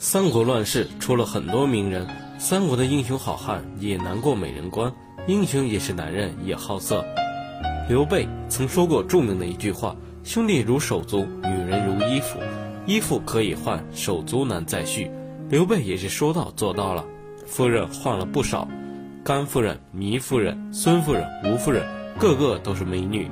三国乱世出了很多名人，三国的英雄好汉也难过美人关。英雄也是男人，也好色。刘备曾说过著名的一句话：“兄弟如手足，女人如衣服，衣服可以换，手足难再续。”刘备也是说到做到了，夫人换了不少，甘夫人、糜夫人、孙夫人、吴夫人，个个都是美女。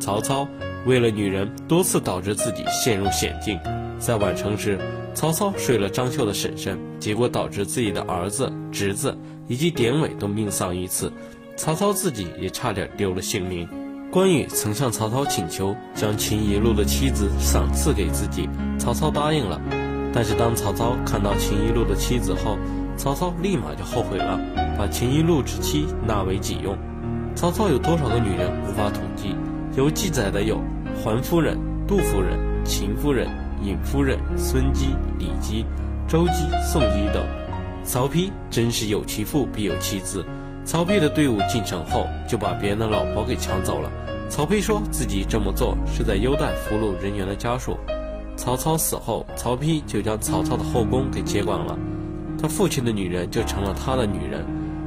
曹操为了女人，多次导致自己陷入险境。在宛城时，曹操睡了张绣的婶婶，结果导致自己的儿子、侄子以及典韦都命丧于此，曹操自己也差点丢了性命。关羽曾向曹操请求将秦一路的妻子赏赐给自己，曹操答应了。但是当曹操看到秦一路的妻子后，曹操立马就后悔了，把秦一路之妻纳为己用。曹操有多少个女人无法统计，有记载的有桓夫人、杜夫人、秦夫人。尹夫人、孙姬、李姬、周姬、宋姬等。曹丕真是有其父必有其子。曹丕的队伍进城后，就把别人的老婆给抢走了。曹丕说自己这么做是在优待俘虏人员的家属。曹操死后，曹丕就将曹操的后宫给接管了，他父亲的女人就成了他的女人。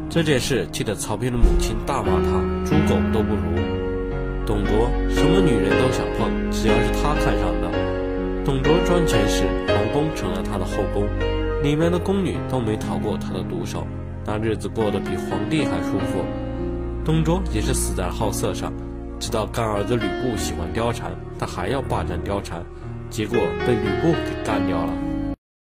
这件事气得曹丕的母亲大骂他猪狗都不如。董卓什么女人都想碰，只要是他看上的。专权时，皇宫成了他的后宫，里面的宫女都没逃过他的毒手，那日子过得比皇帝还舒服。董卓也是死在好色上，知道干儿子吕布喜欢貂蝉，他还要霸占貂蝉，结果被吕布给干掉了。